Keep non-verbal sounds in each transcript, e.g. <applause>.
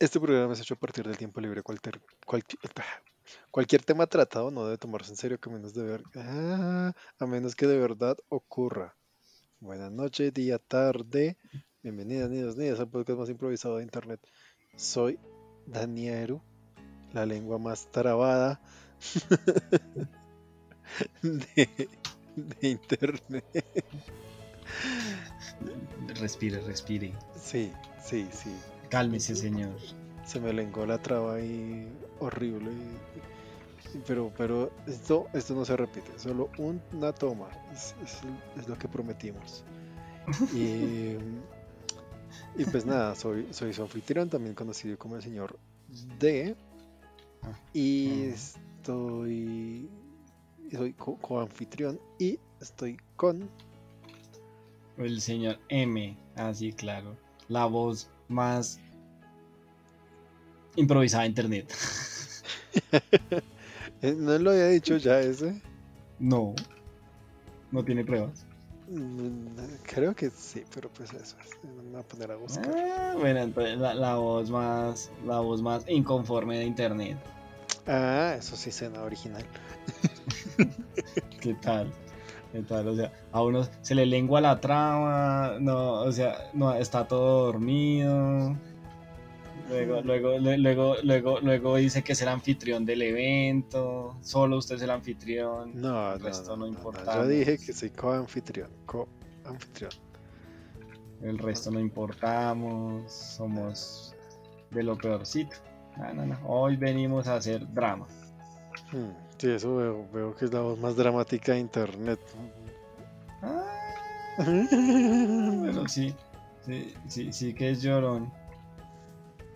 Este programa es hecho a partir del tiempo libre. Cualquier, cualquier, cualquier tema tratado no debe tomarse en serio a menos, de ver, ah, a menos que de verdad ocurra. Buenas noches, día, tarde. Bienvenidas, niños, niñas, al podcast más improvisado de internet. Soy Danieru, la lengua más trabada <laughs> de, de internet. Respire, respire. Sí, sí, sí. Cálmese, señor. Se me lengó la traba ahí horrible. Pero, pero esto, esto no se repite, solo una toma. Es, es- es lo que prometimos. Y, y pues nada, soy, soy su anfitrión, también conocido como el señor D. Y Mm. estoy. Soy co- coanfitrión y estoy con. El señor M. Así, claro. La voz más improvisada de internet. <laughs> Eh, No lo había dicho ya ese. No. No tiene pruebas. Mm, Creo que sí, pero pues eso. Me voy a poner a buscar. Ah, bueno, entonces la, la voz más. La voz más inconforme de internet. Ah, eso sí suena original. <laughs> ¿Qué tal? ¿Qué tal? O sea, a uno se le lengua la trama, no, o sea, no, está todo dormido. Luego, luego, lue- luego, luego, luego dice que es el anfitrión del evento, solo usted es el anfitrión. No, el no, resto no, no, no, no, importa. Yo dije que soy co-anfitrión. Co-anfitrión. El resto no importamos, somos de lo peorcito. No, no, no. Hoy venimos a hacer drama. Hmm, Sí, eso veo, veo que es la voz más dramática de internet. Ah, <laughs> pero sí, sí, sí, sí que es llorón.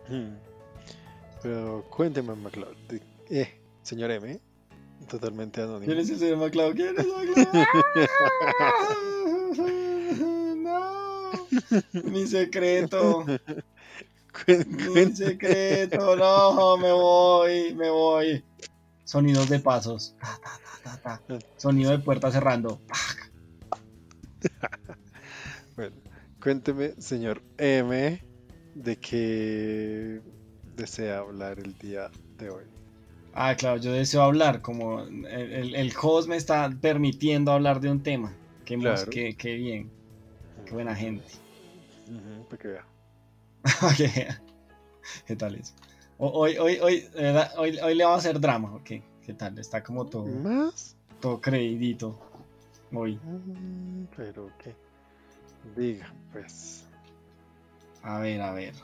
Hmm. Pero cuénteme, MacLeod. de- Eh, señor M, totalmente anónimo. ¿Quién es el señor MacLeod? ¿Quién es MacLeod? <laughs> ¡No! Mi secreto, <laughs> mi secreto, no, me voy, me voy. Sonidos de pasos. Ta, ta, ta, ta, ta. Sonido de puerta cerrando. <laughs> Bueno, cuénteme, señor M, de qué desea hablar el día de hoy. Ah, claro, yo deseo hablar, como el, el, el host me está permitiendo hablar de un tema. Qué, Claro. qué, qué bien, qué buena gente. Para que vea. <laughs> ¿Qué, ¿Qué tal eso? Hoy, hoy, hoy, hoy, hoy le vamos a hacer drama, ¿ok? ¿Qué tal? Está como todo, ¿Más? todo creidito hoy. Mm, Pero qué. Diga, pues. A ver, a ver.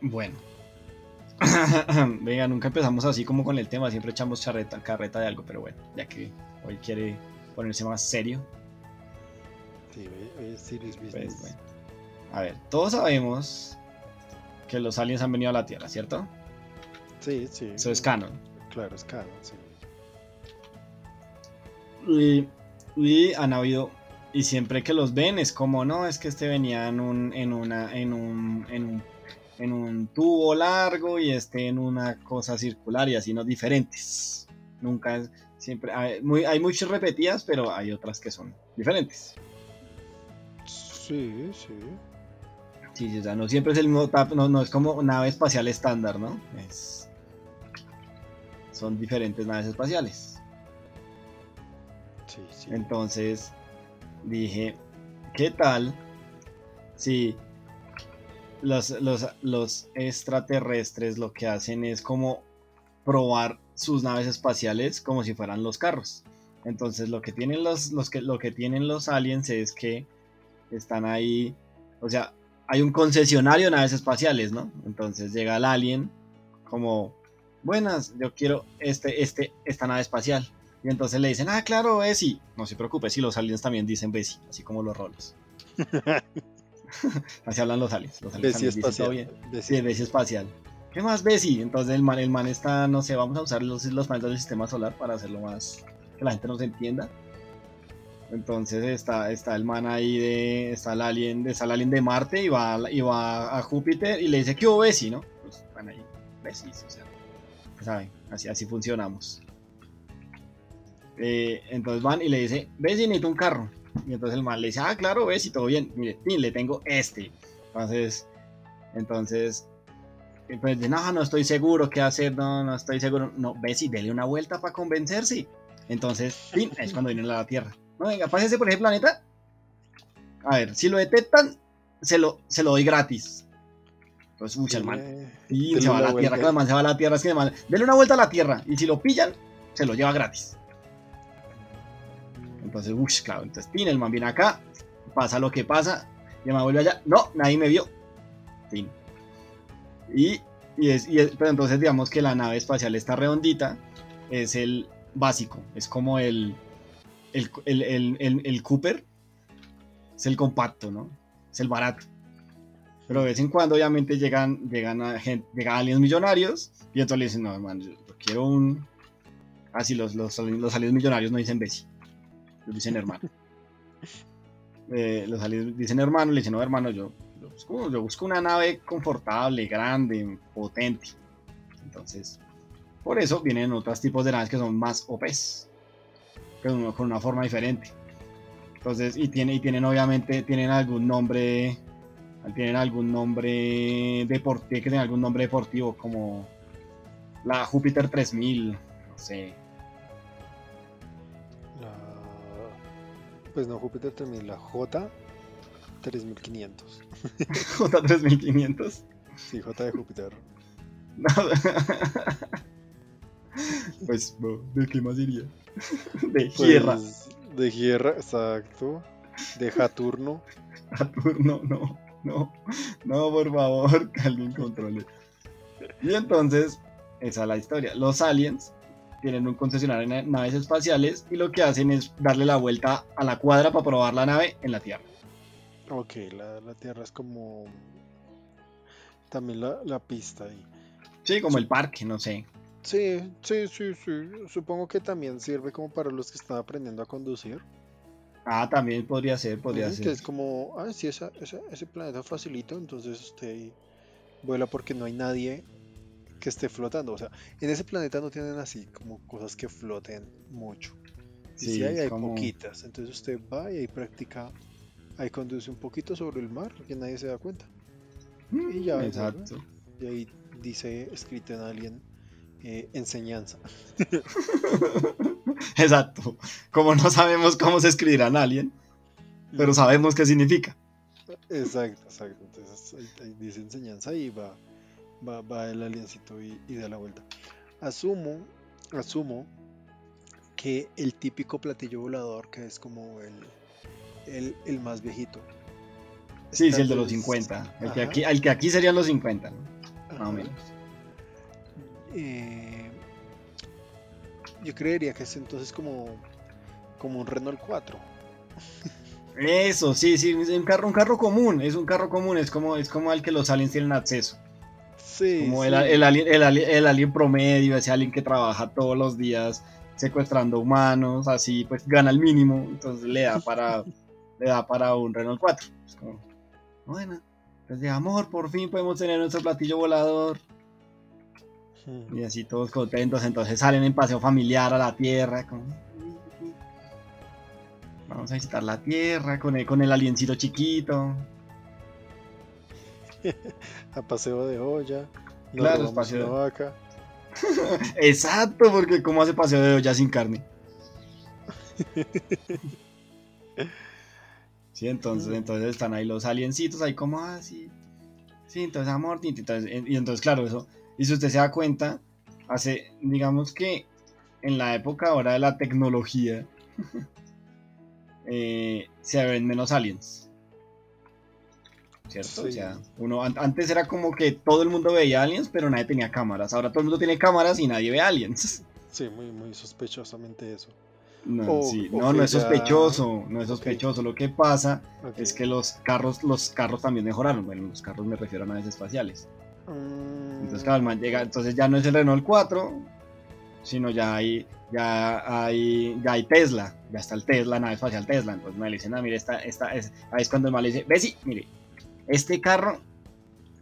Bueno. <coughs> Venga, nunca empezamos así como con el tema, siempre echamos charreta, carreta de algo, pero bueno, ya que hoy quiere ponerse más serio, Sí, hoy- es serious pues business. bueno. A ver, todos sabemos que los aliens han venido a la Tierra, ¿cierto? Sí, sí. Eso es canon. Claro, es canon, sí. Y, y han habido y siempre que los ven es como no es que este venía en un en una en un en un, en un tubo largo y este en una cosa circular y así no diferentes nunca es siempre hay, muy, hay muchas repetidas pero hay otras que son diferentes Sí, sí. Sí, sí, o sea, no siempre es el mismo tap no, no es como nave espacial estándar no es son diferentes naves espaciales Sí, sí. Entonces dije, ¿qué tal si los, los, los extraterrestres lo que hacen es como probar sus naves espaciales como si fueran los carros? Entonces lo que tienen los, los que, lo que tienen los aliens es que están ahí, o sea, hay un concesionario de naves espaciales, ¿no? Entonces llega el alien como, buenas, yo quiero este, este, esta nave espacial. Y entonces le dicen, ah, claro, Bessie. No se preocupe, si los aliens también dicen Bessie, así como los rolos. <laughs> así hablan los aliens. Los aliens Bessie también dicen todo espacial. bien. Bessie Sí, Bessie espacial. ¿Qué más Bessie? Entonces el man, el man está, no sé, vamos a usar los, los planetas del sistema solar para hacerlo más, que la gente nos entienda. Entonces está, está el man ahí de, está el alien, está el alien de Marte y va, y va a Júpiter y le dice, ¿qué hubo Bessie, no? Pues van ahí, Bessie, o sea, saben, así, así funcionamos. Eh, entonces van y le dice, Bessie, necesito un carro. Y entonces el man le dice, ah, claro, Bessie, todo bien. Mire, le tengo este. Entonces, entonces pues no, no estoy seguro qué hacer, no, no estoy seguro. No, Bessie, dele una vuelta para convencerse. Entonces, fin, es cuando viene a la Tierra. No, venga, pásese por ese planeta. A ver, si lo detectan, se lo, se lo doy gratis. Entonces, mucha el man. Dele- Y se va a la Tierra, que además se va a la Tierra, es que además, dele una vuelta a la Tierra. Y si lo pillan, se lo lleva gratis. Entonces, uff, claro, entonces, tin, el man viene acá, pasa lo que pasa, y man vuelve allá. No, nadie me vio. Fin. Y, y es, y es- pero entonces digamos que la nave espacial está redondita, es el básico, es como el, el, el, el, el- el Cooper, es el compacto, ¿no? Es el barato. Pero de vez en cuando obviamente llegan, llegan, a gente, llegan aliens millonarios y entonces le dicen, no, hermano, yo, yo quiero un... Así los, los, los aliens millonarios no dicen Bessie, ellos dicen hermano. <laughs> Eh, los aliens dicen hermano, le dicen, no, hermano, yo, yo busco, yo busco una nave confortable, grande, potente. Entonces, por eso vienen otros tipos de naves que son más OPs, con, con una forma diferente. Entonces, y, tiene, y tienen obviamente, tienen algún nombre, tienen algún nombre deportivo, que tienen algún nombre deportivo como la Júpiter 3000, no sé. La- Pues no, Júpiter 3000, la J 3500. <laughs> J3500. Sí, J de Júpiter. No. <laughs> <laughs> pues, no, ¿de qué más diría? <laughs> De Pues, tierra. De Tierra, exacto. De Saturno. Saturno, <laughs> no, no, no, por favor, que alguien controle. Y entonces, esa es la historia. Los aliens tienen un concesionario en naves espaciales y lo que hacen es darle la vuelta a la cuadra para probar la nave en la Tierra. Ok, la, la Tierra es como. También la, la pista ahí. Sí, como el parque, no sé. Sí, sí, sí, sí. Supongo que también sirve como para los que están aprendiendo a conducir. Ah, también podría ser, podría ser. Que es como, ah, sí, esa, esa- ese planeta facilito, entonces usted vuela porque no hay nadie que esté flotando. O sea, en ese planeta no tienen así como cosas que floten mucho. Y Sí, si hay, hay como- poquitas. Entonces usted va y ahí practica, ahí conduce un poquito sobre el mar, que nadie se da cuenta. y ya, Exacto. Y ahí dice, escrito en Alien, eh, enseñanza. <laughs> Exacto. Como no sabemos cómo se escribirá en Alien, pero sabemos qué significa. Exacto, exacto. Entonces ahí, ahí dice enseñanza y va, va, va el aliencito y, y da la vuelta. Asumo, asumo que el típico platillo volador, que es como el, el, el más viejito. Sí, tal sí, el de los vez- 50. El que, aquí, el que aquí serían los 50, ¿no? más o menos. Eh, yo creería que es entonces como, como un Renault 4. Eso, sí, sí, es un carro, un carro común, es un carro común, es como, es como al que los aliens tienen acceso. Sí, Como sí. el, el alien, el, alien, el alien promedio, ese alien que trabaja todos los días secuestrando humanos, así pues gana el mínimo, entonces le da para, <laughs> le da para un Renault 4. Es como, bueno, pues de amor, por fin podemos tener nuestro platillo volador. Y así todos contentos, entonces salen en paseo familiar a la tierra. como, Vamos a visitar la tierra con el, con el aliencito chiquito. <laughs> A paseo de olla. Claro, paseo de- vaca. <laughs> Exacto, porque ¿cómo hace paseo de olla sin carne? <laughs> Sí, entonces, entonces están ahí los aliencitos, ahí como así. sí, entonces amor, tinti, entonces, en- y entonces claro, eso. Y si usted se da cuenta, hace, digamos que en la época ahora de la tecnología, <laughs> eh, se ven menos aliens. ¿Cierto? O Sí. sea, uno, an- antes era como que todo el mundo veía aliens, pero nadie tenía cámaras. Ahora todo el mundo tiene cámaras y nadie ve aliens. <laughs> Sí, muy, muy sospechosamente eso. No, O- sí, o no, no es sospechoso, no es sospechoso. Lo que pasa es que los carros, los carros también mejoraron. Bueno, los carros me refiero a naves espaciales. Entonces, claro, man llega, entonces ya no es el Renault 4, sino ya hay, ya hay, ya hay Tesla, ya está el Tesla, nave espacial Tesla. Entonces me dicen, ah, mire, esta, esta es, ahí es cuando el man le dice, ve sí, mire, este carro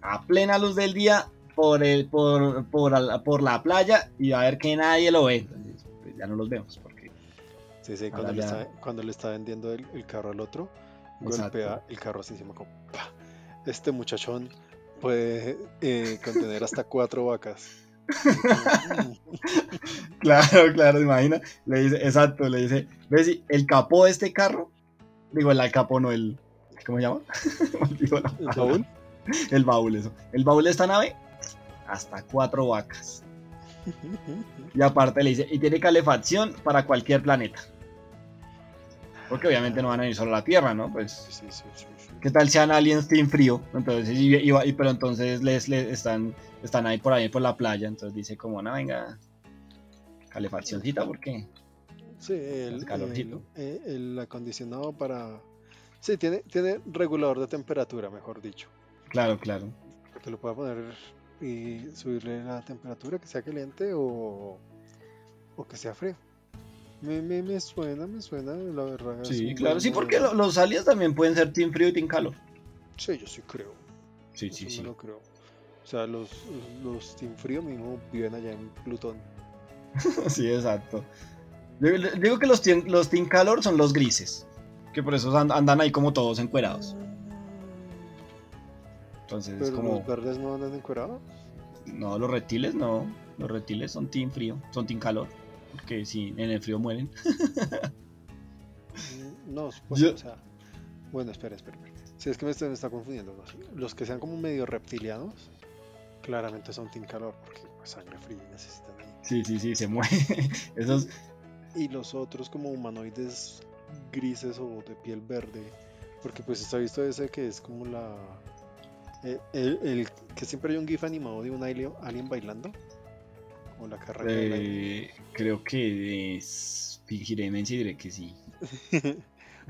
a plena luz del día por el, por, por, por la playa y va a ver que nadie lo ve. Entonces, pues ya no los vemos porque Sí, sí, cuando, le ya- está, cuando le está vendiendo el, el carro al otro, Exacto. golpea el carro así encima como ¡pa! Este muchachón puede eh, contener hasta cuatro vacas. <laughs> claro, claro, imagina. Le dice, exacto, le dice, ¿ves? El capó de este carro, digo, el capó no, el, ¿cómo se llama? <laughs> ¿El baúl? El baúl, eso. El baúl de esta nave, hasta cuatro vacas. Y aparte le dice, y tiene calefacción para cualquier planeta. Porque obviamente no van a ir solo a la Tierra, ¿no? Pues. Sí, sí, sí, ¿Qué tal sean aliens team frío? Entonces, y, pero entonces les, están, están ahí por ahí por la playa. Entonces dice como, no, venga, calefaccióncita, ¿por qué? Sí, el, calorcito. El, el, acondicionado para... Sí, tiene, tiene regulador de temperatura, mejor dicho. Claro, claro. Que lo pueda poner y subirle la temperatura, que sea caliente o, o que sea frío. Me, me, me, suena, me suena, la verdad. Sí, claro, sí, porque los aliens también pueden ser team frío y team calor. Sí, yo sí creo. Sí, sí, sí. lo creo. O sea, los, los team frío mismo viven allá en Plutón. <laughs> sí, exacto. Digo que los team, los team calor son los grises. Que por eso andan ahí como todos encuerados. Entonces, ¿Pero como... los verdes no andan encuerados? No, los reptiles no. Los reptiles son team frío, son team calor. Porque si en el frío mueren. Mm, no, pues, o sea. Bueno, espera, espera. Si es que me está, confundiendo. Los que sean como medio reptilianos, claramente son Team Calor, porque pues, sangre fría necesitan. Sí, sí, sí, se muere. <laughs> Esos... Y los otros como humanoides grises o de piel verde, porque pues está visto ese que es como la... Eh, el, que siempre hay un GIF animado de un alien, alien bailando. O la carrera. Eh, creo que es... fingiré y diré que sí. <laughs>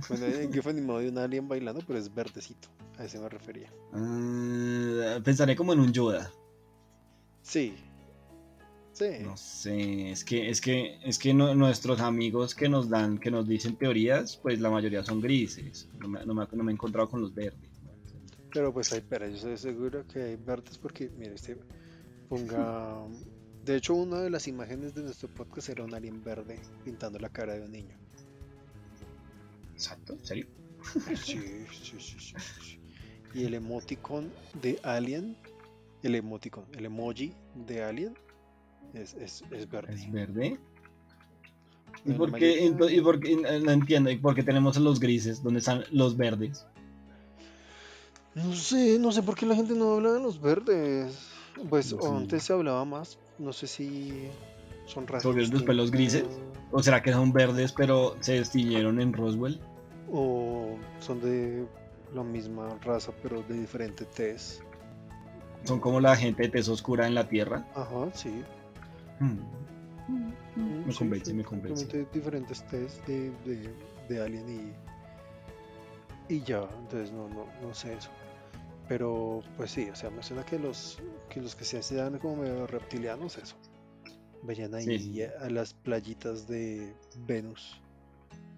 bueno, hay un GIF animado de un alien bailando, pero es verdecito. A ese me refería. Ah, pensaré como en un Yoda. Sí, no sé, es que, es que, es que nuestros amigos que nos dan, que nos dicen teorías, pues la mayoría son grises. No me, no me, he encontrado con los verdes. Pero pues hay, pero yo estoy seguro que hay verdes porque, mire, este ponga. De hecho, una de las imágenes de nuestro podcast era un alien verde pintando la cara de un niño. Exacto, ¿en serio? Sí, sí, sí, sí, Y el emoticon de Alien, el emoticon, el emoji de Alien es, es, es verde. ¿Es verde? ¿Y por, qué, y por qué, no entiendo, ¿y por qué tenemos los grises? ¿Dónde están los verdes? No sé, no sé por qué la gente no habla de los verdes. Pues antes se hablaba más, no sé si son razas. ¿Son los pelos grises? ¿O será que son verdes pero se destiñeron en Roswell? ¿O son de la misma raza pero de diferente tez? ¿Son como la gente de tez oscura en la Tierra? Ajá, sí. Mm. Me convence, me convence. diferentes test de, de, Alien y, y ya, entonces no, no, no sé eso. Pero pues sí, o sea, me suena que los que los que se hacían como medio reptilianos, eso. Vayan ahí a las playitas de Venus.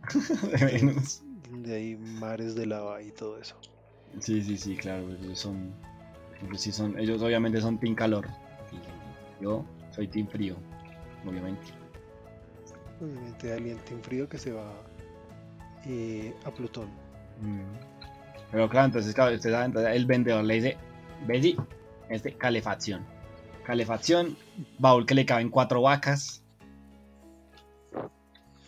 <laughs> de Venus. De ahí mares de lava y todo eso. Sí, sí, sí, claro, son, sí son, ellos obviamente son team calor. Yo soy Team Frío, obviamente. Obviamente alguien Team Frío que se va eh, a Plutón. Mm. Pero claro, entonces, claro, usted el vendedor le dice, Bessie, este, calefacción. Calefacción, baúl que le caben cuatro vacas.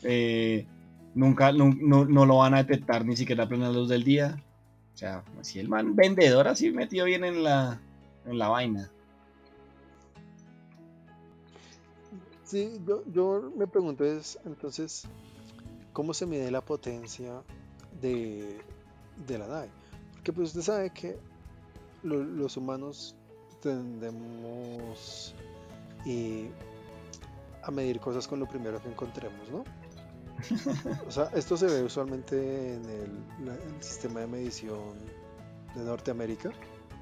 Eh, nunca, no, no, lo van a detectar ni siquiera a plena luz del día. O sea, así el man vendedor así metido bien en la, en la vaina. Sí, yo, yo me pregunto es entonces, ¿cómo se mide la potencia de, la nave? Porque pues usted sabe que los humanos tendemos eh, a medir cosas con lo primero que encontremos, ¿no? <laughs> O sea, esto se ve usualmente en el, sistema de medición de Norteamérica.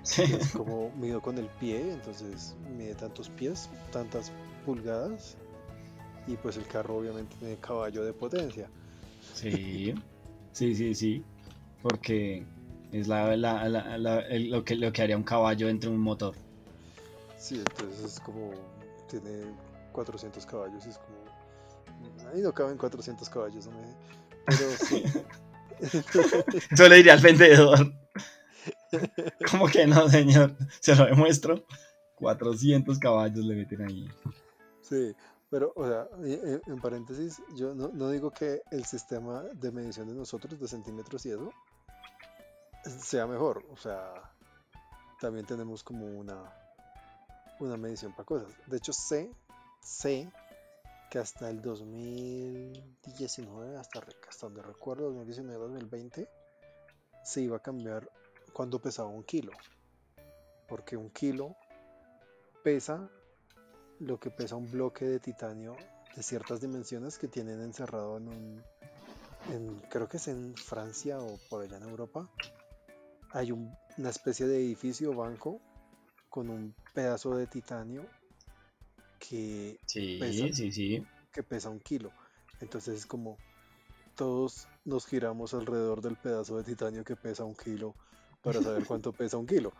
Es como mido con el pie, entonces mide tantos pies, tantas pulgadas y pues el carro obviamente tiene caballo de potencia. Sí, <laughs> sí, sí, sí, porque es la, lo, que, lo que haría un caballo entre un motor. Sí, entonces es como, tiene 400 caballos y es como, ahí no caben 400 caballos, ¿no? pero sí. <laughs> Eso le diría al vendedor. <laughs> ¿Cómo que no, señor? Se lo demuestro. 400 caballos le meten ahí. Sí, pero, o sea, en, en paréntesis, yo no, no digo que el sistema de medición de nosotros, de centímetros y eso, sea mejor. O sea, también tenemos como una, una medición para cosas. De hecho, sé, sé que hasta el 2019, hasta, hasta donde recuerdo, 2019-2020, se iba a cambiar cuando pesaba un kilo. Porque un kilo pesa lo que pesa un bloque de titanio de ciertas dimensiones que tienen encerrado en un, creo que es en Francia o por allá en Europa, hay un- una especie de edificio banco con un pedazo de titanio que, Sí, Pesa. sí, sí. que pesa un kilo. Entonces es como todos nos giramos alrededor del pedazo de titanio que pesa un kilo para saber <laughs> cuánto pesa un kilo.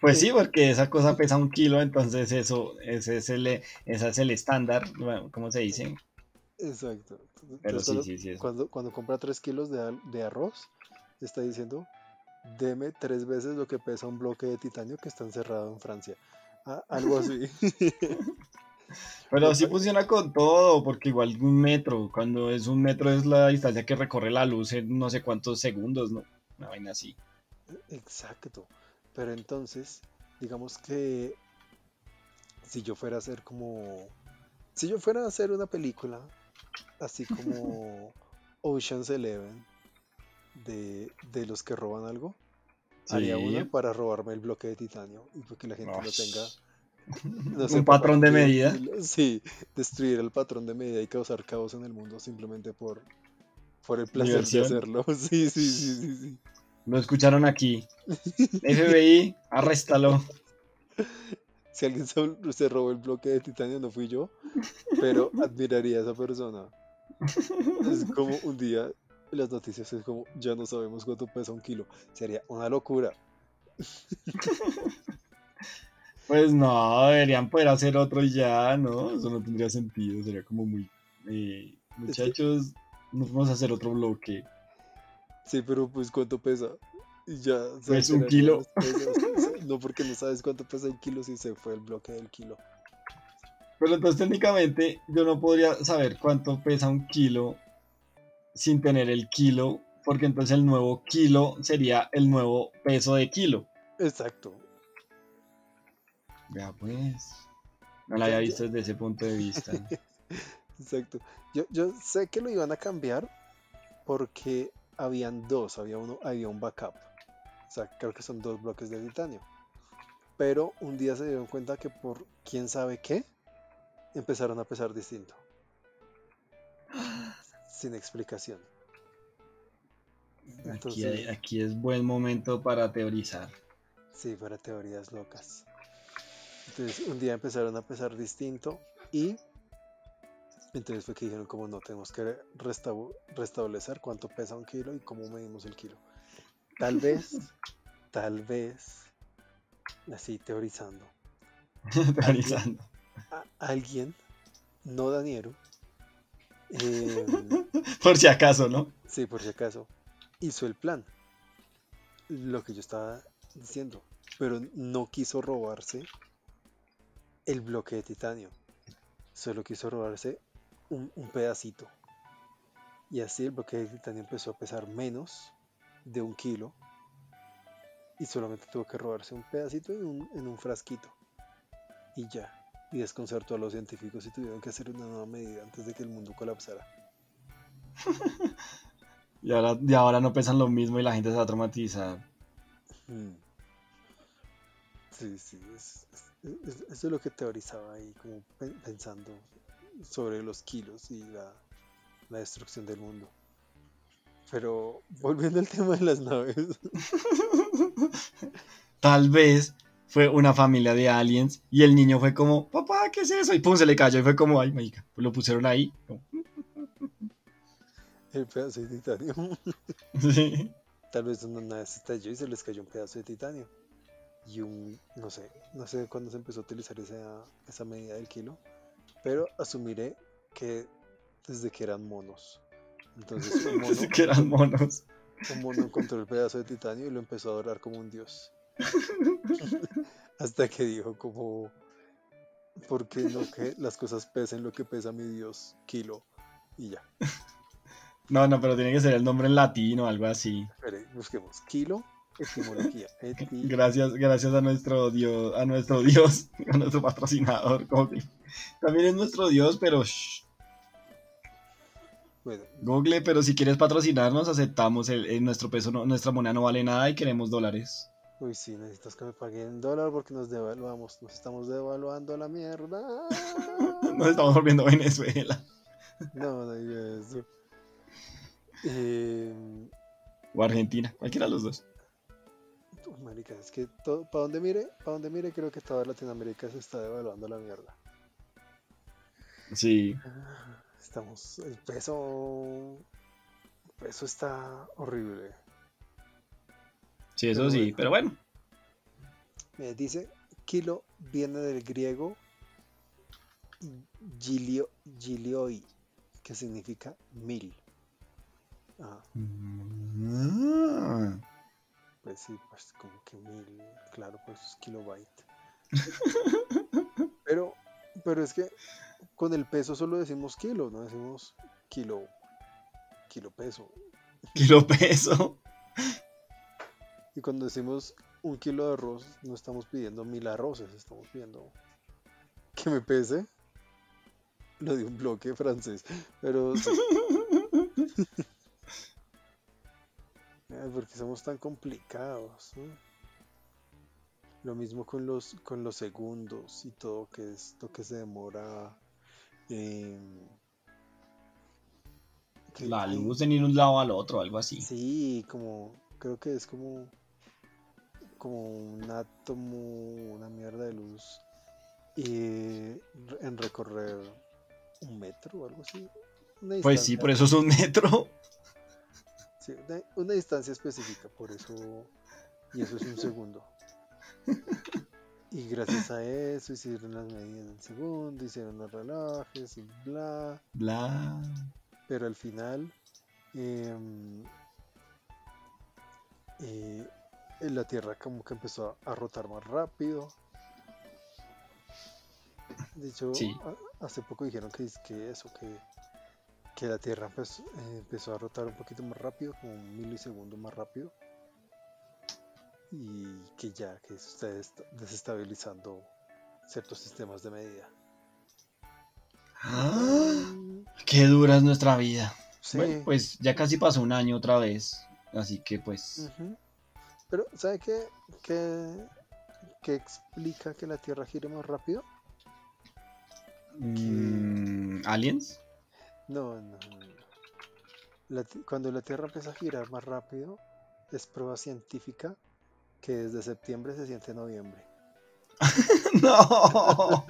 Pues sí, porque esa cosa pesa un kilo, entonces eso, ese es el, ese es el estándar, bueno, ¿cómo se dice? Exacto. Pero sí, cuando- sí, sí. Cuando, cuando compra 3 kilos de, de arroz, está diciendo, deme tres veces lo que pesa un bloque de titanio que está encerrado en Francia. Ah, algo así. <laughs> Pero sí funciona con todo, porque igual un metro, cuando es un metro es la distancia que recorre la luz en no sé cuántos segundos, ¿no? Una vaina así. Exacto. Pero entonces, digamos que si yo fuera a hacer como... Si yo fuera a hacer una película, así como <laughs> Ocean's Eleven, de, de los que roban algo, haría una para robarme el bloque de titanio y porque la gente lo Ush. tenga... no <laughs> un patrón de medida. Sí, destruir el patrón de medida y causar caos en el mundo simplemente por, por el placer Diversión. de hacerlo. <laughs> Sí, sí, sí, sí, sí. Lo escucharon aquí. <laughs> FBI, arréstalo. Si alguien se, robó el bloque de titanio, no fui yo, pero admiraría a esa persona. Es como un día, las noticias es como, ya no sabemos cuánto pesa un kilo. Sería una locura. <laughs> Pues no, deberían poder hacer otro y ya, ¿no? Eso no tendría sentido, sería como muy... eh, muchachos, nos vamos a hacer otro bloque. Sí, pero pues cuánto pesa. Y ya. Pues, un kilo. No, porque no sabes cuánto pesa el kilo si se fue el bloque del kilo. Pero entonces técnicamente yo no podría saber cuánto pesa un kilo sin tener el kilo, porque entonces el nuevo kilo sería el nuevo peso de kilo. Exacto. Vea pues. No la había visto desde ese punto de vista. <laughs> Exacto. Yo, yo sé que lo iban a cambiar porque habían dos, había uno, había un backup. O sea, creo que son dos bloques de titanio. Pero un día se dieron cuenta que por quién sabe qué, empezaron a pesar distinto. Sin explicación. Aquí, Entonces, aquí es buen momento para teorizar. sí, para teorías locas. Entonces, un día empezaron a pesar distinto y entonces fue que dijeron como no tenemos que restablecer cuánto pesa un kilo y cómo medimos el kilo. Tal vez, <laughs> tal vez, así teorizando, <laughs> Teorizando. a- alguien, no Daniero, eh, <laughs> Por si acaso, ¿no? sí, por si acaso, hizo el plan, lo que yo estaba diciendo, pero no quiso robarse el bloque de titanio, solo quiso robarse un, un pedacito. Y así el bloque de titanio empezó a pesar menos de un kilo y solamente tuvo que robarse un pedacito en un, en un frasquito. Y ya. Y desconcertó a los científicos y tuvieron que hacer una nueva medida antes de que el mundo colapsara. <laughs> Y ahora, y ahora no pesan lo mismo y la gente se va a traumatizar. Mm. Sí, sí, es- es- es- eso es lo que teorizaba ahí, como pe- pensando sobre los kilos y la, la destrucción del mundo. Pero volviendo al tema de las naves, <laughs> Tal vez fue una familia de aliens y el niño fue como, papá, ¿qué es eso? Y pum, se le cayó y fue como, ay, marica, pues lo pusieron ahí. Como, <laughs> el pedazo de titanio, <laughs> sí. tal vez una nave se estalló y se les cayó un pedazo de titanio. Y un, no sé, no sé cuándo se empezó a utilizar esa, esa medida del kilo, pero asumiré que desde que eran monos. Entonces, un <laughs> mono, que eran monos. un mono encontró el pedazo de titanio y lo empezó a adorar como un dios. <laughs> Hasta que dijo como, ¿por qué no que las cosas pesen lo que pesa mi dios? Kilo. Y ya. No, no, pero tiene que ser el nombre en latino o algo así. Espere, busquemos. Kilo, etimología. <laughs> Eti- Gracias, gracias a nuestro dios, a nuestro dios, <laughs> a nuestro patrocinador. Google. También es nuestro dios, pero shh, Bueno, Google, pero si quieres patrocinarnos, aceptamos. El, el- nuestro peso, no- nuestra moneda no vale nada y queremos dólares. Uy, sí, necesitas que me paguen en dólar porque nos devaluamos. Nos estamos devaluando a la mierda. <laughs> Nos estamos volviendo Venezuela. No, no diga eso. Eh, O Argentina, cualquiera de los dos. uy, marica, es que todo, para donde mire, para donde mire, creo que toda Latinoamérica se está devaluando a la mierda. Sí. Estamos, el peso, el peso está horrible. Sí, eso Pero sí, bueno. pero bueno. Me dice, kilo viene del griego gilio, gilioi, que significa mil. Ah, Mm. pues sí, pues como que mil, claro, pues es kilobyte. <laughs> Pero, pero es que con el peso solo decimos kilo, no decimos kilo, kilo peso. Kilo peso. Y cuando decimos un kilo de arroz, no estamos pidiendo mil arroces, estamos pidiendo que me pese lo de un bloque francés. Pero <laughs> porque somos tan complicados. ¿no? Lo mismo con los con los segundos y todo que es lo que se demora. em, que- La luz en ir de un lado al otro, algo así. Sí, como creo que es como como un átomo, una mierda de luz eh, en recorrer un metro o algo así. Pues sí, por eso es un metro. sí, una, una distancia específica, por eso y eso es un segundo. Y gracias a eso hicieron las medidas del segundo, hicieron los relojes y bla. Bla. pero al final em, eh, la Tierra como que empezó a, rotar más rápido. De hecho, Sí. a- hace poco dijeron que, que eso, que, que la Tierra empezó, eh, empezó a rotar un poquito más rápido, como un milisegundo más rápido. Y que ya, que eso está desestabilizando ciertos sistemas de medida. ¡Ah! Qué dura es nuestra vida. Sí. Bueno, pues ya casi pasó un año otra vez. Así que pues. Pero, ¿sabe qué, qué, qué explica que la Tierra gire más rápido? mm, ¿Aliens? No, no. La cuando la Tierra empieza a girar más rápido, es prueba científica que desde septiembre se siente noviembre. <laughs> No,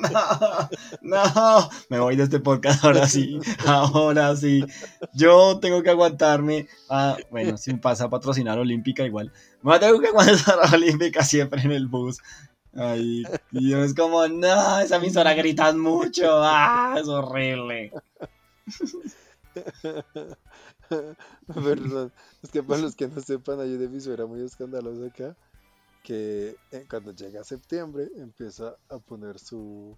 no, no, me voy de este podcast ahora sí, ahora sí. Yo tengo que aguantarme. A, bueno, si pasa a patrocinar Olímpica igual, me tengo que aguantar a Olímpica siempre en el bus. Ay, y es como, no, esa emisora gritan mucho, ah, es horrible. <laughs> Perdón, es que para los que no sepan, hay una emisora muy escandalosa acá que cuando llega septiembre empieza a poner su,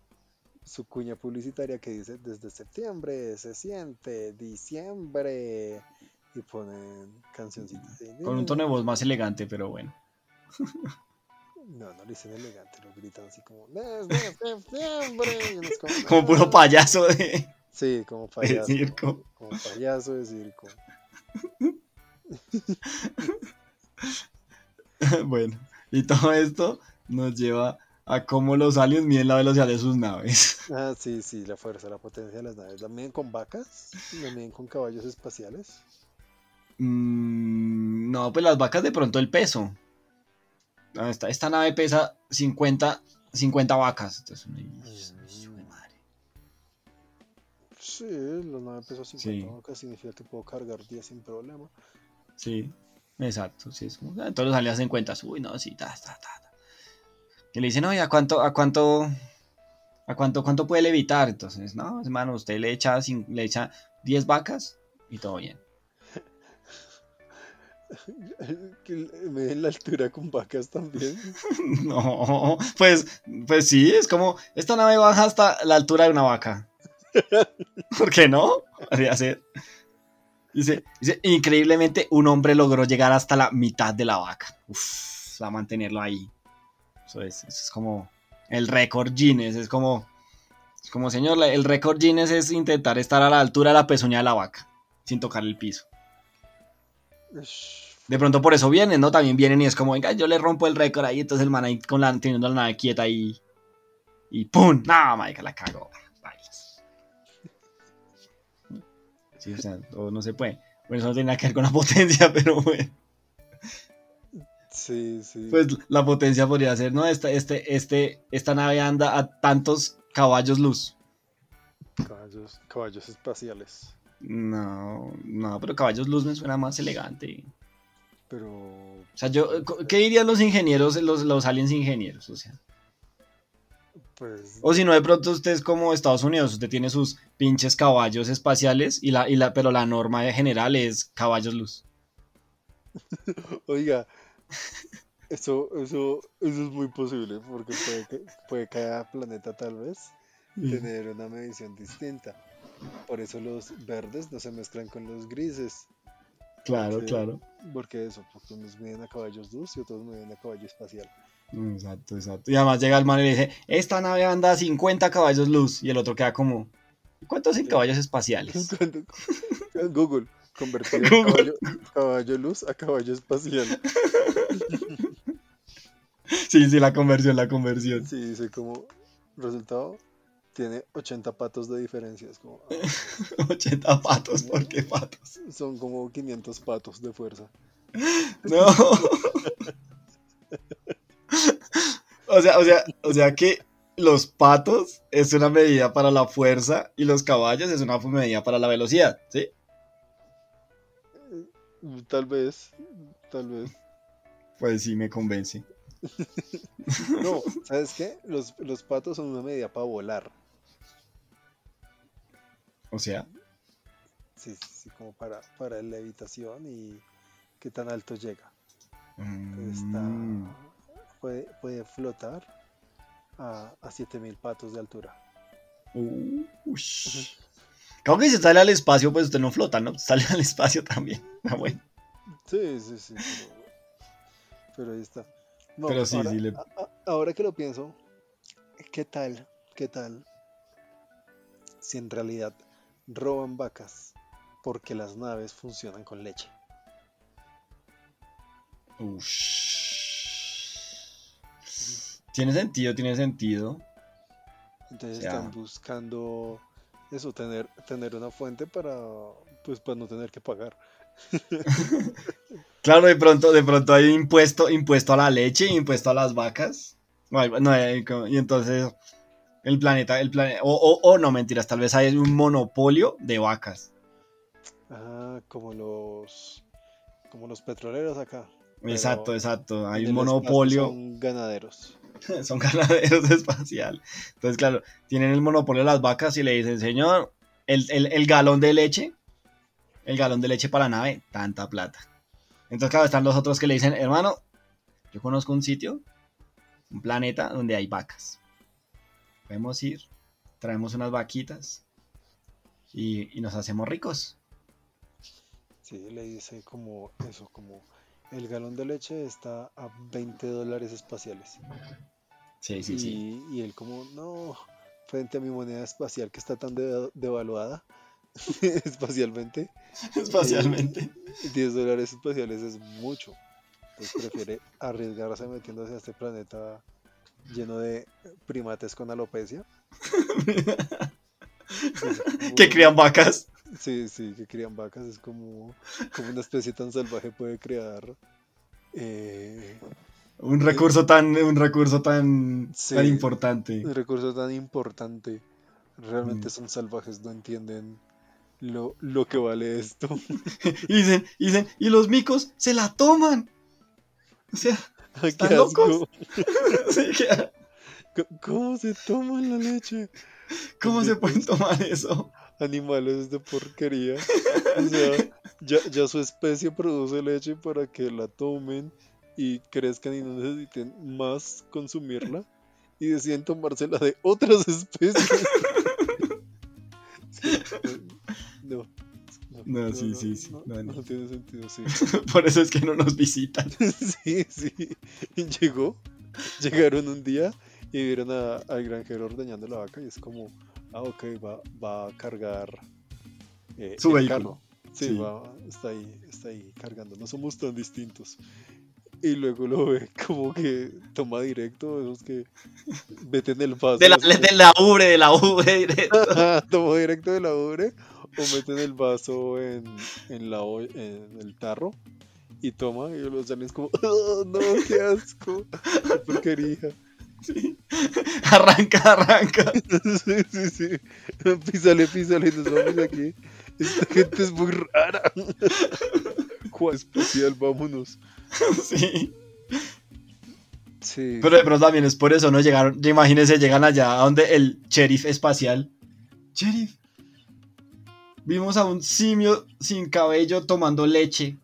su cuña publicitaria que dice desde septiembre se siente diciembre y ponen cancioncitas de Con un tono de voz más elegante, pero bueno. <laughs> no, no le dicen elegante, lo gritan así como desde septiembre como, <laughs> Como puro payaso de, sí, como de payaso circo. como payaso de circo <laughs> Bueno, y todo esto nos lleva a cómo los aliens miden la velocidad de sus naves. <laughs> Ah, sí, sí, la fuerza, la potencia de las naves. ¿La miden con vacas? ¿La miden con caballos espaciales? Mm, no, pues las vacas de pronto el peso. Ah, Esta, esta nave pesa 50, 50 vacas. Entonces, uno dice, "Hijo de madre". Sí, la nave pesa 50 Sí. vacas, significa que puedo cargar 10 sin problema. Sí, exacto. Sí, es como, ah, todos los aliens hacen cuentas. Uy, no, sí, ta, ta, ta, ta. Y le dicen, oye, ¿a cuánto, a cuánto, a cuánto, cuánto puede levitar? Entonces, no, hermano, usted le echa, le echa 10 vacas y todo bien. <laughs> Me den la altura con vacas también. <laughs> No, pues, pues sí, es como, esta nave baja hasta la altura de una vaca. <laughs> ¿Por qué no? Podría ser. Dice, dice, increíblemente un hombre logró llegar hasta la mitad de la vaca. Uf, a mantenerlo ahí. Eso es, eso es como el récord Guinness, es como, es como señor, el récord Guinness es intentar estar a la altura de la pezuña de la vaca, sin tocar el piso. De pronto por eso vienen, ¿no? También vienen y es como, venga, yo le rompo el récord ahí, entonces el man ahí con la, teniendo la nave quieta ahí. Y ¡pum! No, marica, la cago. Sí, o sea, todo no se puede. Bueno, eso no tiene nada que ver con la <laughs> potencia, pero bueno. Sí, sí. Pues la potencia podría ser, ¿no? Esta, este, este, esta nave anda a tantos caballos luz. Caballos, caballos espaciales. No, no, pero caballos luz me suena más elegante. Pero. O sea, yo, ¿qué dirían los ingenieros, los, los aliens ingenieros? O sea. Pues. O si no, de pronto usted es como Estados Unidos, usted tiene sus pinches caballos espaciales, y la, y la, pero la norma general es caballos luz. <laughs> Oiga. Eso, eso, eso es muy posible. Porque puede que, puede cada planeta tal vez tener una medición distinta. Por eso los verdes no se mezclan con los grises. Claro, claro. Porque eso, porque unos miden a caballos luz y otros miden a caballo espacial. Exacto, exacto. Y además llega el man y le dice, esta nave anda a 50 caballos luz, y el otro queda como, ¿cuántos en caballos espaciales? <laughs> <laughs> Google, convertir Google. Caballo, caballo luz a caballo espacial. <laughs> Sí, sí, la conversión, la conversión. Sí, dice como resultado, tiene 80 patos de diferencia. Es como, ah, 80 patos, ¿por qué patos? son como 500 patos de fuerza. No. O sea, o sea, o sea que los patos es una medida para la fuerza y los caballos es una medida para la velocidad, ¿sí? Tal vez, tal vez. Pues sí, me convence. <laughs> No, ¿sabes qué? Los, los patos son una medida para volar. O sea, Sí, sí, sí, como para, para la levitación y qué tan alto llega. Está, mm, puede, puede flotar a, a 7000 patos de altura. ush. Creo que si sale al espacio, pues usted no flota, ¿no? <laughs> Sale al espacio también. <laughs> Ah, bueno. Sí, sí, sí. Pero, pero ahí está. No, Pero sí, ahora, sí, le- a- ahora que lo pienso, ¿qué tal? ¿Qué tal? Si en realidad roban vacas porque las naves funcionan con leche. Ush. Tiene sentido, tiene sentido. Entonces están buscando eso, tener, tener una fuente para, pues, para no tener que pagar. <laughs> Claro, de pronto, de pronto hay impuesto, impuesto a la leche, impuesto a las vacas. No, hay- no, y entonces el planeta, el planeta, o, o- o no mentiras, tal vez hay un monopolio de vacas. Ah, como los, como los petroleros acá. Exacto, exacto. Hay un monopolio, Son ganaderos. <laughs> son ganaderos <laughs> espacial. Entonces, claro, tienen el monopolio de las vacas y le dicen, señor, el, el- el galón de leche, el galón de leche para la nave, tanta plata. Entonces, claro, están los otros que le dicen, hermano, yo conozco un sitio, un planeta donde hay vacas. Podemos ir, traemos unas vaquitas y, y nos hacemos ricos. Sí, le dice como eso, como el galón de leche está a 20 dólares espaciales. Sí, sí, sí. Y, él como, no, frente a mi moneda espacial que está tan de- devaluada <laughs> espacialmente, Espacialmente. 10 dólares espaciales es mucho. Entonces prefiere arriesgarse metiéndose a este planeta lleno de primates con alopecia. <laughs> Es que crían vacas. Sí, sí, que crían vacas. Es como, como una especie tan salvaje puede crear. eh, Un recurso tan, un recurso tan, Sí. tan importante. un recurso tan importante. Realmente Mm. son salvajes, no entienden lo, lo que vale esto. <laughs> Y dicen, y dicen, y los micos se la toman. O sea, ¡Qué ¿Están locos? asco! <laughs> sí, ¿Cómo se toman la leche? ¿cómo se pueden tomar eso? Animales de porquería. O sea, <laughs> ya, ya su especie produce leche para que la tomen y crezcan y no necesiten más consumirla y deciden tomársela de otras <laughs> especies. Sí, no, no, No, sí, sí, sí, No, tiene sentido, sí. <laughs> Por eso es que no nos visitan. Sí, sí. Y llegó, llegaron un día y vieron al granjero ordeñando la vaca y es como, ah, ok, va, va a cargar eh, Su el vehículo. carro. Sí, Sí. va, está ahí, está ahí cargando. No somos tan distintos. Y luego lo ve <laughs> como que toma directo, esos que meten el vaso. De la, de la ubre, de la ubre directo. <laughs> Tomó directo de la ubre o meten el vaso en, en, la, en el tarro y toma y los aliens como, "Oh, no, qué asco, qué porquería. Sí. <laughs> Arranca, arranca. <laughs> Sí, sí, sí. Písale, písale, nos vamos aquí. Esta gente es muy rara. <laughs> Juan especial, vámonos. Sí. Sí. Pero de pronto también es por eso, ¿no? Llegaron, imagínense, llegan allá a donde el sheriff espacial. Sheriff. Vimos a un simio sin cabello tomando leche.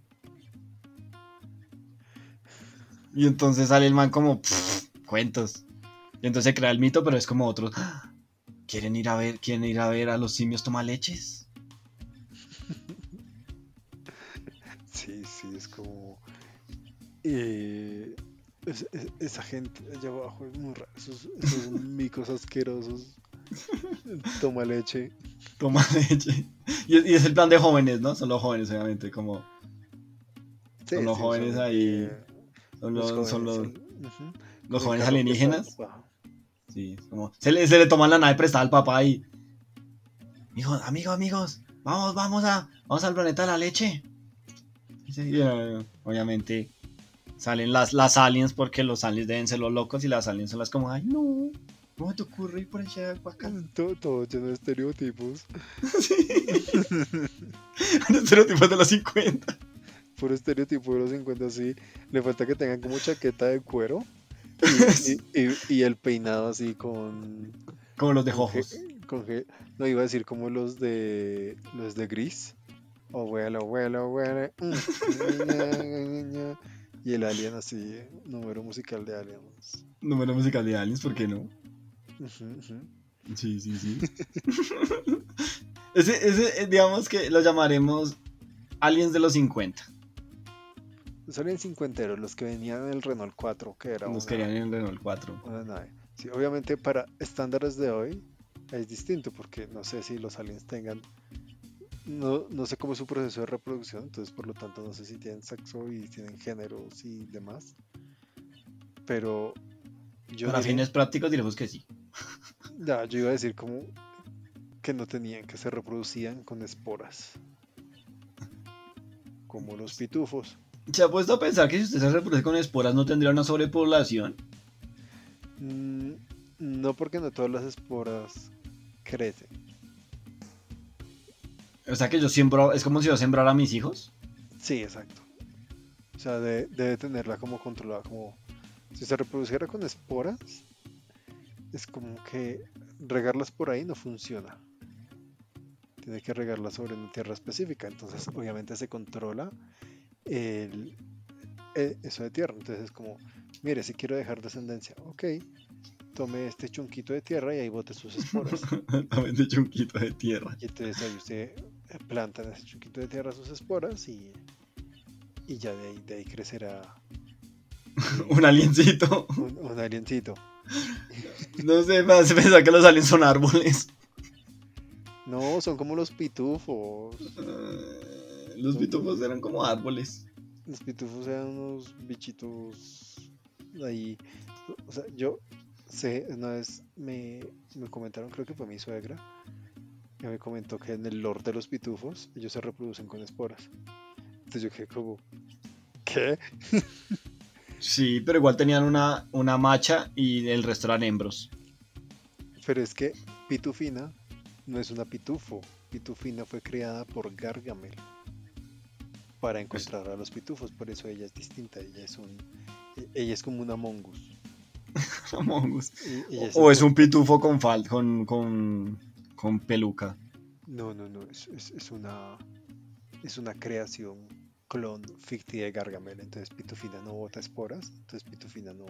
Y entonces sale el man como, "Pff, cuentos. Y entonces se crea el mito, pero es como otros. "Ah, ¿Quieren ir a ver, quieren ir a ver a los simios tomar leches? <laughs> Sí, sí, es como. eh, es- es- esa gente allá abajo es muy rara. Esos, esos <laughs> micos asquerosos. <laughs> Toma leche. Toma leche. Y es, y es el plan de jóvenes, ¿no? Son los jóvenes, obviamente, como. Sí, Son los sí, jóvenes son, ahí, Son los los, son los, jóvenes, los alienígenas. Sí, como se le, se le toman la nave prestada al papá y. Hijo, amigos, amigos, vamos, vamos a. Vamos al planeta de la leche. Y eh, obviamente salen las, las aliens porque los aliens deben ser los locos y las aliens son las como, ay no, ¿cómo te ocurre ir por allá acá? <laughs> Todo, todo lleno de estereotipos. <laughs> <laughs> Estereotipos de los 50. Puro estereotipo de los 50, sí. Le falta que tengan como chaqueta de cuero. Y, <laughs> y- y- y el peinado así con. Como los de con Jojos. ge- con ge- no iba a decir como los de. Los de gris. Abuelo, abuelo, abuelo. <laughs> mm, Y el alien así. Número musical de aliens. Número musical de aliens, ¿por qué no? Sí, sí, sí. <laughs> ese, ese, eh, digamos que lo llamaremos aliens de los 50. Los aliens cincuenteros, los que venían en el Renault 4, que era Nos una- querían en el Renault 4. Una nave. Sí, obviamente para estándares de hoy es distinto porque no sé si los aliens tengan, no, no sé cómo es su proceso de reproducción, entonces por lo tanto no sé si tienen sexo y tienen géneros y demás. Pero yo, Para diré- fines prácticos diremos que sí. ya, yo iba a decir como que no tenían, que se reproducían con esporas. Como los pitufos. ¿Se ha puesto a pensar que si usted se reproduce con esporas no tendría una sobrepoblación? Mm, no porque no todas las esporas crecen. O sea que yo siembro, es como si yo sembrara a mis hijos. Sí, exacto. O sea, de- debe tenerla como controlada, como si se reproduciera con esporas, es como que regarlas por ahí no funciona. Tiene que regarlas sobre una tierra específica, entonces obviamente se controla el, e- eso de tierra. Entonces es como, mire, si quiero dejar descendencia, ok, tome este chunquito de tierra y ahí bote sus esporas. <laughs> También de chunquito de tierra. Y entonces ahí usted planta en ese chunquito de tierra sus esporas y, y ya de ahí, de ahí crecerá <laughs> Un aliencito. un, un aliencito. No sé, me hace pensar que los aliens son árboles. No, son como los pitufos. Eh, Los pitufos eran como árboles. Los pitufos eran unos bichitos ahí. O sea, yo sé, una vez me, me comentaron, creo que fue mi suegra, que me comentó que en el lore de los pitufos ellos se reproducen con esporas. Entonces yo quedé como, ¿qué? Sí, pero igual tenían una, una macha y el resto eran hembros. Pero es que Pitufina no es una pitufo. Pitufina fue creada por Gargamel para encontrar a los pitufos, por eso ella es distinta. Ella es un, ella es como una mongus. Among Us. <laughs> Ella O es un pitufo con fal con, con, con peluca. No, no, no, es, es- es una es una creación clon ficticia de Gargamel. Entonces Pitufina no bota esporas, entonces Pitufina no,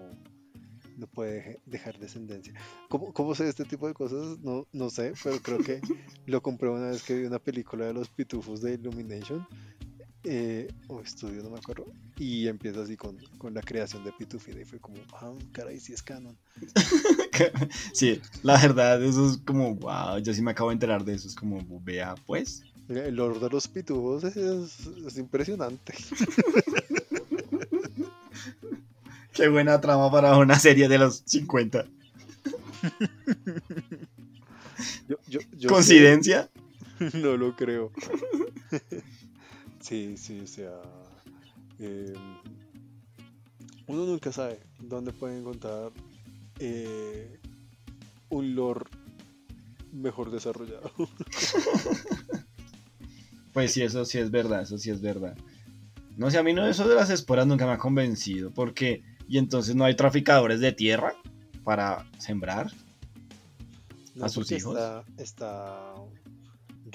no puede dejar descendencia. ¿Cómo, ¿Cómo sé este tipo de cosas? No, no sé, pero creo que <laughs> lo compré una vez que vi una película de los pitufos de Illumination. Eh, o estudio, no me acuerdo. Y empieza así con, con la creación de Pitufina y fue como, ah, caray, sí es canon. <laughs> sí, la verdad, eso es como, wow, yo sí me acabo de enterar de eso. Es como, vea, pues. El Lord de los Pitufos es, es impresionante. <laughs> Qué buena trama para una serie de los 50. <laughs> ¿Coincidencia? No lo creo. Sí, sí, o sea. Em, uno nunca sabe dónde puede encontrar eh, un lore mejor desarrollado. <laughs> pues sí, eso sí es verdad, eso sí es verdad. No sé, a mí no eso de las esporas nunca me ha convencido, porque y entonces no hay traficadores de tierra para sembrar a sus hijos. Está,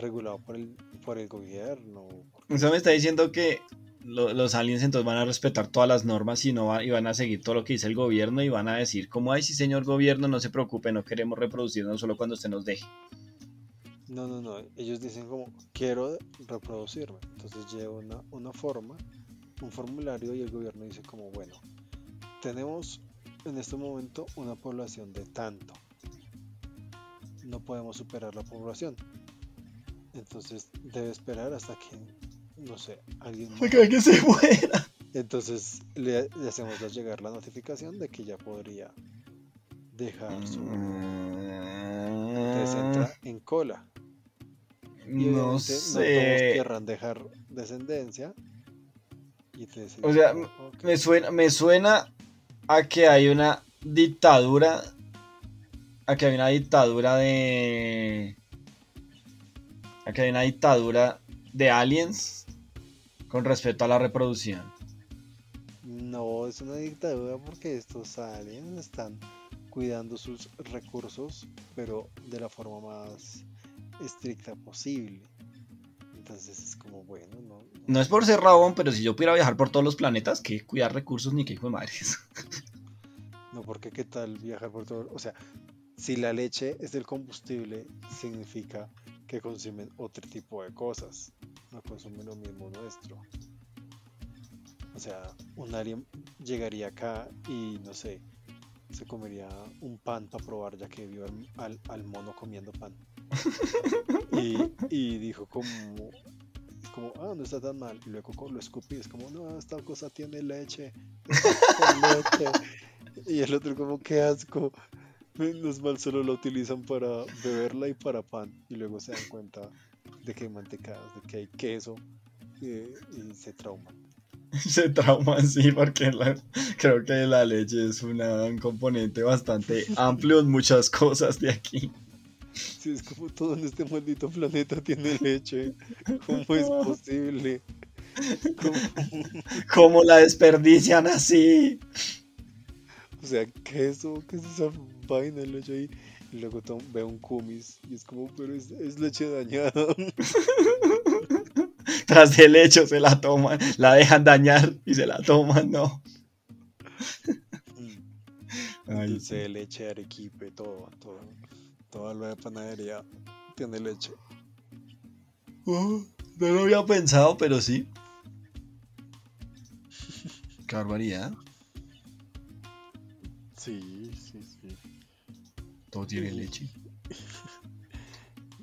regulado por el, por el gobierno. Eso me está diciendo que los aliens entonces van a respetar todas las normas y, no y van a seguir todo lo que dice el gobierno y van a decir como, ay, sí señor gobierno, no se preocupe, no queremos reproducirnos solo cuando usted nos deje. No, no, no, ellos dicen como, quiero reproducirme. Entonces lleva una, una forma, un formulario y el gobierno dice como, bueno, tenemos en este momento una población de tanto. No podemos superar la población. Entonces debe esperar hasta que, no sé, alguien... que se muera. Entonces le, hacemos llegar la notificación de que ya podría dejar su... Entonces entra en cola. Y no sé. no todos querrán dejar descendencia. Y o sea, me suena, me suena a que hay una dictadura, a que hay una dictadura de, a que hay una dictadura de aliens con respecto a la reproducción. No, es una dictadura porque estos aliens están cuidando sus recursos, pero de la forma más estricta posible. Entonces es como, bueno, no. No, es por ser rabón, pero si yo pudiera viajar por todos los planetas, que cuidar recursos ni que hijo de madres. No, porque qué tal viajar por todo. O sea, si la leche es del combustible, significa que consumen otro tipo de cosas. No consumen lo mismo nuestro. O sea, un alien llegaría acá y no sé, se comería un pan para probar, ya que vio al, mono comiendo pan. <laughs> y, y, dijo como, como, ah, no está tan mal. Y luego lo escupí, es como, no, esta cosa tiene leche. <laughs> Y el otro como, qué asco. <laughs> Menos mal solo lo utilizan para beberla y para pan. Y luego se dan cuenta de que hay mantecadas, de que hay queso. Eh, y se trauman. <laughs> se trauman, sí, porque creo que la leche es un componente bastante amplio en muchas cosas de aquí. Sí, es como todo en este maldito planeta tiene leche. ¿Cómo es posible? <laughs> ¿Cómo, la desperdician así? O sea, queso, ¿qué es esa de leche ahí? Y luego veo un kumis y es como, pero es, es leche dañada. <laughs> Tras el hecho se la toman, la dejan dañar y se la toman, no. Dulce de leche, arequipe, todo, todo. Toda la panadería tiene leche. Oh, no lo había pensado, pero sí. <laughs> Qué barbaridad. Sí. Todo tiene leche.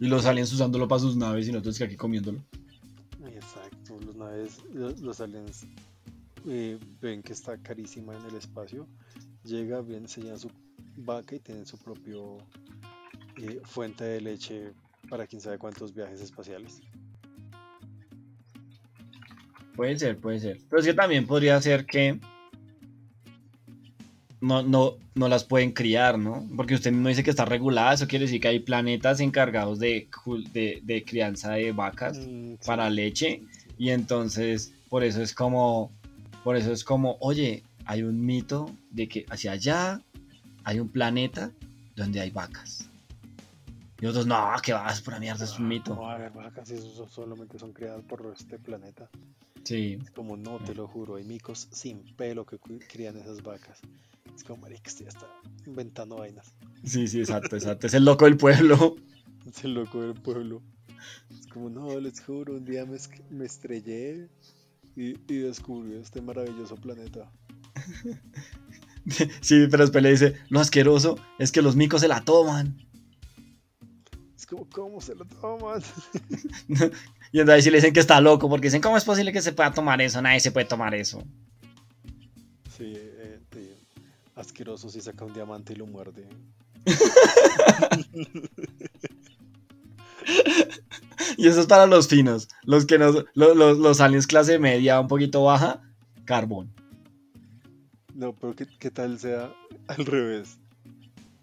Y los aliens usándolo para sus naves y nosotros que aquí comiéndolo los aliens eh, ven que está carísima en el espacio, llega, bien, se llena su vaca y tienen su propio eh, fuente de leche para quién sabe cuántos viajes espaciales. Puede ser, puede ser. Pero es que también podría ser que no, no, no las pueden criar, ¿no? Porque usted mismo dice que está regulada, eso quiere decir que hay planetas encargados de, de, crianza de vacas mm, para leche y entonces, por eso es como, por eso es como, oye, hay un mito de que hacia allá hay un planeta donde hay vacas. Y otros, no, que vas, pura mierda, es un mito. No, a ver, vacas, esos solamente son creadas por este planeta. Sí. Es como, no, te lo juro, hay micos sin pelo que crían esas vacas. Es como, marica, ya está inventando vainas. Sí, sí, exacto, exacto. Es el loco del pueblo. <laughs> Es el loco del pueblo. Es como, no, les juro, un día me, es- me estrellé y, y descubrí este maravilloso planeta. <laughs> Sí, pero después le dice, lo asqueroso es que los micos se la toman. Es como, ¿cómo se lo toman? <laughs> Y entonces sí le dicen que está loco, porque dicen, ¿cómo es posible que se pueda tomar eso? Nadie se puede tomar eso. Sí. Asqueroso si saca un diamante y lo muerde. <laughs> Y eso es para los finos. Los que nos, lo- los, los aliens clase media, un poquito baja, carbón. No, pero ¿qué, qué tal sea al revés?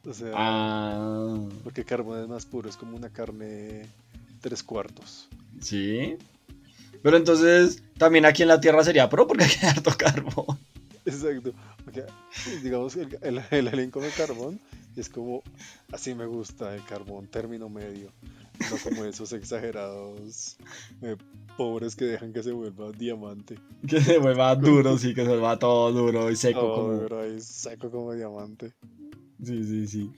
O sea, Ah, porque carbón es más puro, es como una carne tres cuartos. sí. Pero entonces, también aquí en la Tierra sería pro porque <laughs> hay harto carbón. Exacto. Porque, digamos que el, el, el alien come carbón es como, así me gusta el carbón, término medio. No como esos exagerados eh, pobres que dejan que se vuelva diamante. <laughs> Que se vuelva duro, sí, que se vuelva todo duro y seco. Todo como... duro ahí, seco como diamante. Sí, sí, sí.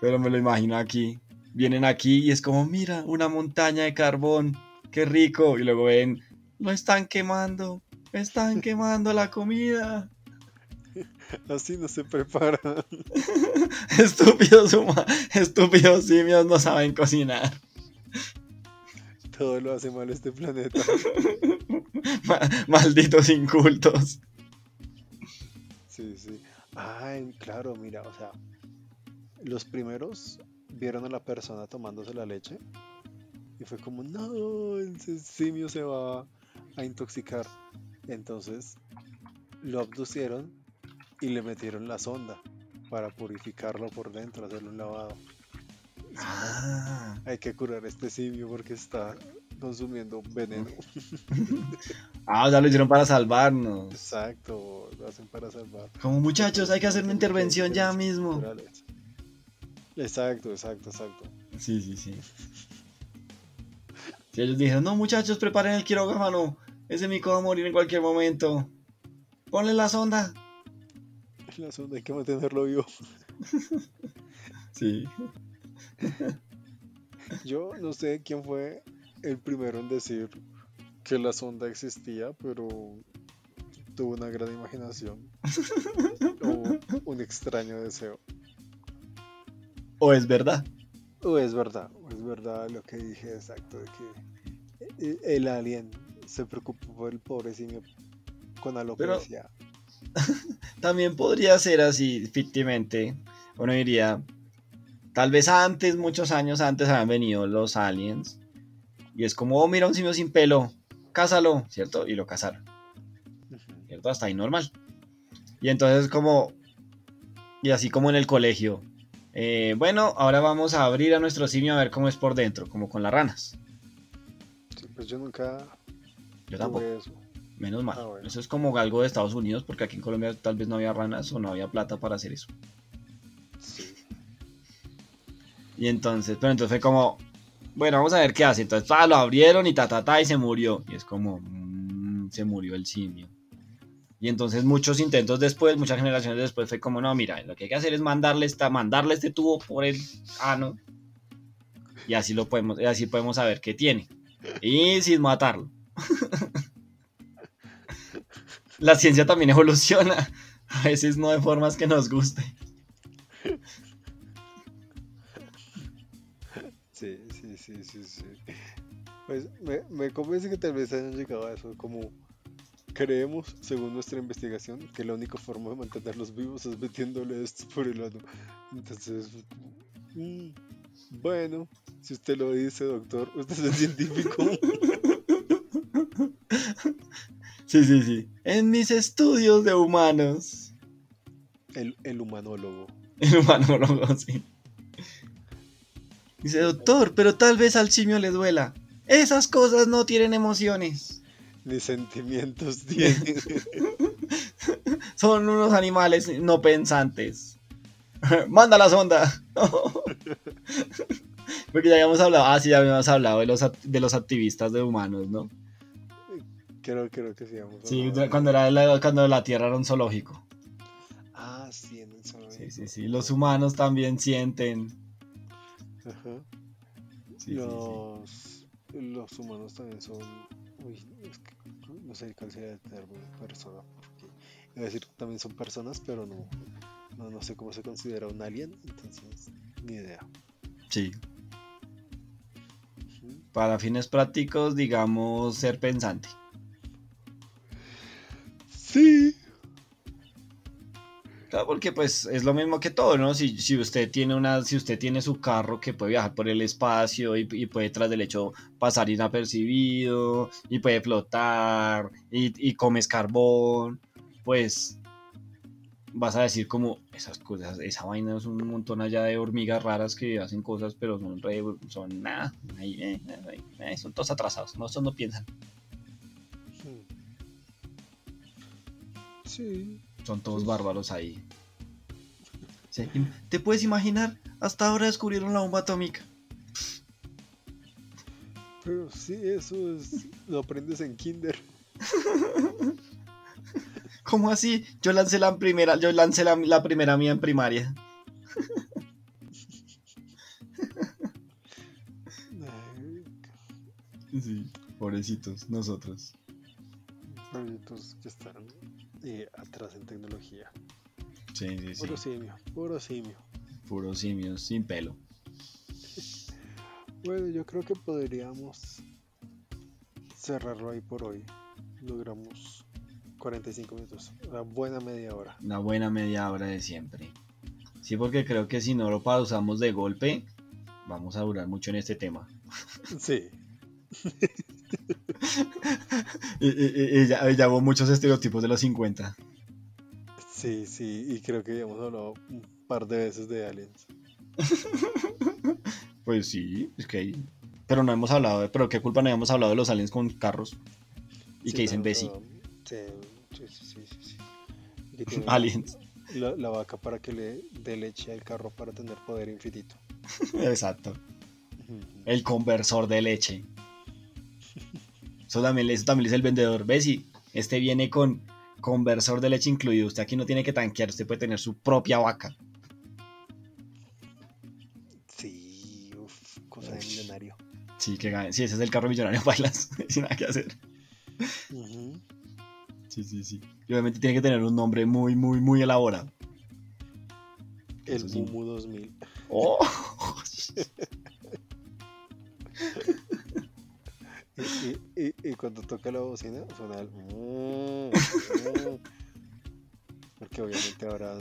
Pero me lo imagino aquí. Vienen aquí y es como, mira, una montaña de carbón. Qué rico. Y luego ven, lo están quemando. Están quemando la comida. <laughs> Así no se prepara. <laughs> Estúpidos huma- estúpidos simios no saben cocinar. Todo lo hace mal este planeta. <laughs> Ma- Malditos incultos. Sí, sí. Ay, claro, mira, o sea, los primeros vieron a la persona tomándose la leche y fue como, no, ese simio se va a intoxicar. Entonces lo abducieron y le metieron la sonda para purificarlo por dentro, hacerle un lavado. Ah, Hay que curar este simio porque está consumiendo veneno. <laughs> Ah, ya lo hicieron para salvarnos. Exacto, lo hacen para salvar. Como muchachos, hay que hacer una intervención ya mismo. Naturales. Exacto, exacto, exacto. Sí, sí, sí. Sí, ellos dijeron, no muchachos, preparen el quirófano. Ese mico va a morir en cualquier momento. Ponle la sonda. La sonda hay que mantenerlo vivo. <laughs> Sí. Yo no sé quién fue el primero en decir que la sonda existía, pero tuvo una gran imaginación <laughs> o un extraño deseo. O es verdad. O es verdad, o es verdad lo que dije exacto, de que e- el alien se preocupó por el pobre simio con alopecia. <laughs> También podría ser así, fictivamente. Uno diría, tal vez antes, muchos años antes, habían venido los aliens. Y es como, oh, mira un simio sin pelo, cásalo, ¿cierto? Y lo cazaron. ¿cierto? Hasta ahí normal. Y entonces como, y así como en el colegio, eh, bueno, ahora vamos a abrir a nuestro simio a ver cómo es por dentro, como con las ranas. Sí, pues yo nunca Yo tampoco, eso. Menos mal. Ah, bueno. Eso es como algo de Estados Unidos, porque aquí en Colombia tal vez no había ranas o no había plata para hacer eso. Sí. Y entonces, pero entonces fue como, bueno, vamos a ver qué hace. Entonces, ah, lo abrieron y ta, ta, ta, y se murió. Y es como, mm, se murió el simio. Y entonces muchos intentos después, muchas generaciones después fue como, no, mira, lo que hay que hacer es mandarle, esta, mandarle este tubo por el ano. Y así lo podemos, y así podemos saber qué tiene. Y sin matarlo. <laughs> La ciencia también evoluciona. <laughs> A veces no de formas que nos guste. Sí, sí, sí, sí, sí. Pues me, me convence que tal vez hayan llegado a eso, como creemos, según nuestra investigación, que la única forma de mantenerlos vivos es metiéndole esto por el ano. Entonces, mm, bueno, si usted lo dice, doctor, usted es el científico. <laughs> Sí, sí, sí. En mis estudios de humanos. El, el humanólogo. El humanólogo, <laughs> sí. Dice, doctor, pero tal vez al simio le duela. Esas cosas no tienen emociones. Ni sentimientos <laughs> tiene. <laughs> Son unos animales no pensantes. Manda la sonda. Porque ya habíamos hablado, ah, sí, ya habíamos hablado de los, de los activistas de humanos, ¿no? Creo, creo que sí. vamos cuando, era la, cuando la Tierra era un zoológico. Ah, sí, en el zoológico. Sí, sí, sí. Los humanos también sienten. Ajá. Sí, sí, sí. los, los humanos también son. Uy, es que no sé cuál sería el término persona. Porque iba a decir también son personas, pero no, no, no sé cómo se considera un alien. Entonces, ni idea. Sí. Para fines prácticos, digamos, ser pensante. Sí. Claro, porque pues es lo mismo que todo, ¿no? Si, si usted tiene una, si usted tiene su carro que puede viajar por el espacio y, puede tras del hecho pasar inapercibido y puede flotar y, y comes carbón, pues vas a decir como esas cosas, esa vaina es un montón allá de hormigas raras que hacen cosas, pero son re, son nada, eh, eh, eh, son todos atrasados, no, estos no piensan, Sí. son todos bárbaros ahí. Sí, ¿Te puedes imaginar? Hasta ahora descubrieron la bomba atómica. Pero sí, eso es. Lo aprendes en Kinder. <laughs> ¿Cómo así? Yo lancé la primera, yo lancé la, la primera mía en primaria. <laughs> Sí, pobrecitos, nosotros. Proyectos que están eh, atrás en tecnología. Sí, sí, sí. Puro simio, puro simio. Puros simios sin pelo. <laughs> Bueno, yo creo que podríamos cerrarlo ahí por hoy. Logramos 45 minutos, una buena media hora. Una buena media hora de siempre. Sí, porque creo que si no lo pausamos de golpe, vamos a durar mucho en este tema. Sí, <laughs> Y, y- y- y ya, ya hubo muchos estereotipos de los 50. sí, sí, y creo que ya hemos hablado un par de veces de aliens. <laughs> Pues sí, es que hay- Pero no hemos hablado de... Pero qué culpa no habíamos hablado de los aliens con carros. Y Sí, que dicen Bessie. Sí, sí, sí, que <laughs> Aliens. La, la vaca para que le dé leche al carro para tener poder infinito. <laughs> Exacto. El conversor de leche. Eso también, eso también dice el vendedor. Bessie, este viene con conversor de leche incluido. Usted aquí no tiene que tanquear, usted puede tener su propia vaca. Sí, uf, cosa de millonario. Sí, que gane. Sí, ese es el carro millonario, <laughs> bailas. Sin nada que hacer. Sí, sí, sí. Y obviamente tiene que tener un nombre muy, muy, muy elaborado. El Eso sí. Mumu 2000. ¡Oh! <laughs> <laughs> Y, y- y- y cuando toca la bocina suena el... mm, mm. Porque obviamente habrá,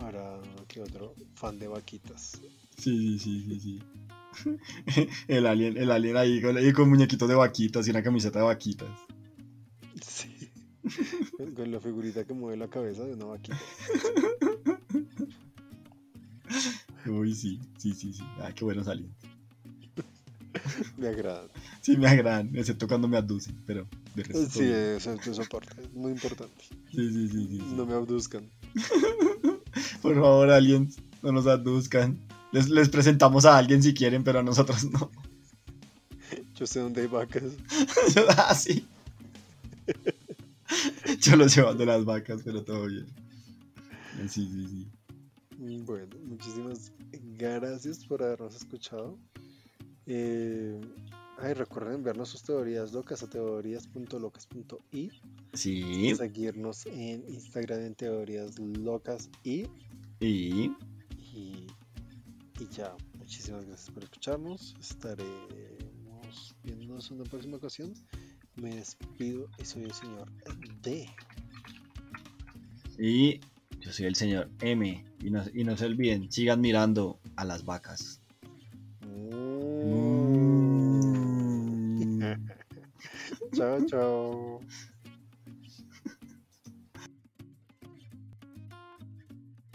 habrá que otro fan de vaquitas. Sí, sí, sí, sí, sí. <laughs> El alien, el alien ahí con, con muñequitos de vaquitas y una camiseta de vaquitas. Sí. Con- Con la figurita que mueve la cabeza de una vaquita. Uy, sí, sí, sí, sí. Ah, qué buenos aliens. Me agrada. <laughs> Sí, me agradan, excepto cuando me abducen, pero de resto. Sí, eso, eso parte. Es muy importante. sí, sí, sí, sí, sí. No me abduzcan. <laughs> Por favor, aliens, no nos abduzcan. Les, les presentamos a alguien si quieren, pero a nosotros no. <laughs> Yo sé dónde hay vacas. ah, sí. Yo los llevo de las vacas, pero todo bien. Sí, sí, sí. Bueno, muchísimas gracias por habernos escuchado. Eh, ay, recuerden enviarnos sus teorías locas a teorías.locas.i. Sí. Seguirnos en Instagram en teorías locas y, Y y, y ya. Muchísimas gracias por escucharnos. Estaremos viéndonos en una próxima ocasión. Me despido y soy el señor D. Y yo soy el señor M. Y no, y no se olviden, sigan mirando a las vacas. Mm. 走走